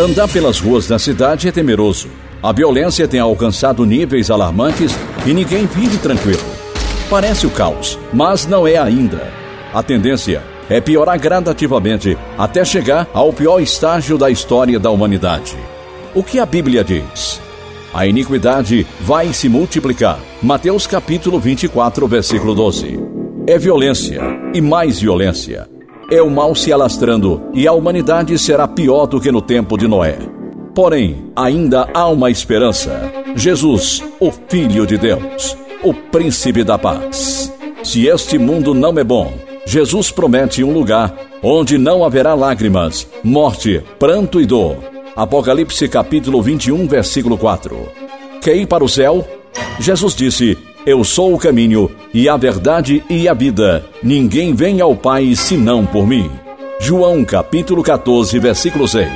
Andar pelas ruas da cidade é temeroso. A violência tem alcançado níveis alarmantes e ninguém vive tranquilo. Parece o caos, mas não é ainda. A tendência é piorar gradativamente até chegar ao pior estágio da história da humanidade. O que a Bíblia diz? A iniquidade vai se multiplicar. Mateus capítulo 24, versículo 12. É violência e mais violência. É o mal se alastrando e a humanidade será pior do que no tempo de Noé. Porém, ainda há uma esperança. Jesus, o Filho de Deus, o Príncipe da Paz. Se este mundo não é bom, Jesus promete um lugar onde não haverá lágrimas, morte, pranto e dor. Apocalipse capítulo 21, versículo 4. Quer ir para o céu? Jesus disse: eu sou o caminho e a verdade e a vida. Ninguém vem ao Pai senão por mim. João capítulo 14, versículo 6.